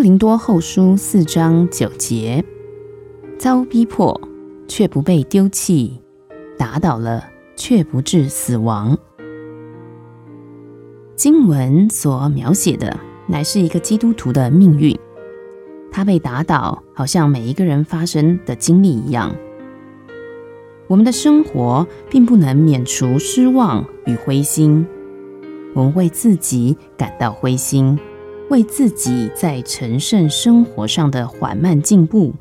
林多后书四章九节，遭逼迫却不被丢弃，打倒了却不致死亡。经文所描写的乃是一个基督徒的命运，他被打倒，好像每一个人发生的经历一样。我们的生活并不能免除失望与灰心，我们为自己感到灰心。为自己在成圣生活上的缓慢进步，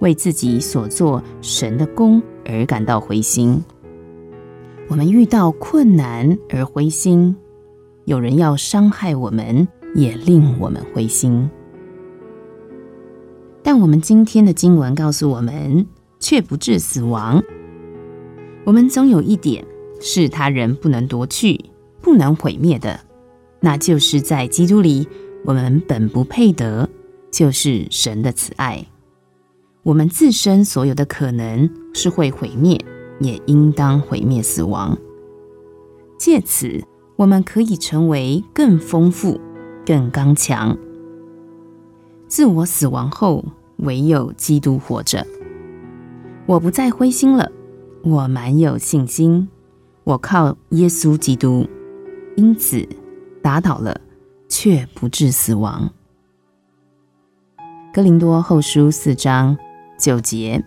为自己所做神的功而感到灰心。我们遇到困难而灰心，有人要伤害我们，也令我们灰心。但我们今天的经文告诉我们，却不致死亡。我们总有一点是他人不能夺去、不能毁灭的，那就是在基督里。我们本不配得，就是神的慈爱。我们自身所有的可能是会毁灭，也应当毁灭死亡。借此，我们可以成为更丰富、更刚强。自我死亡后，唯有基督活着。我不再灰心了，我满有信心。我靠耶稣基督，因此打倒了。却不致死亡。哥林多后书四章九节，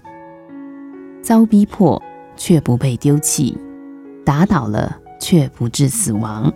遭逼迫却不被丢弃，打倒了却不致死亡。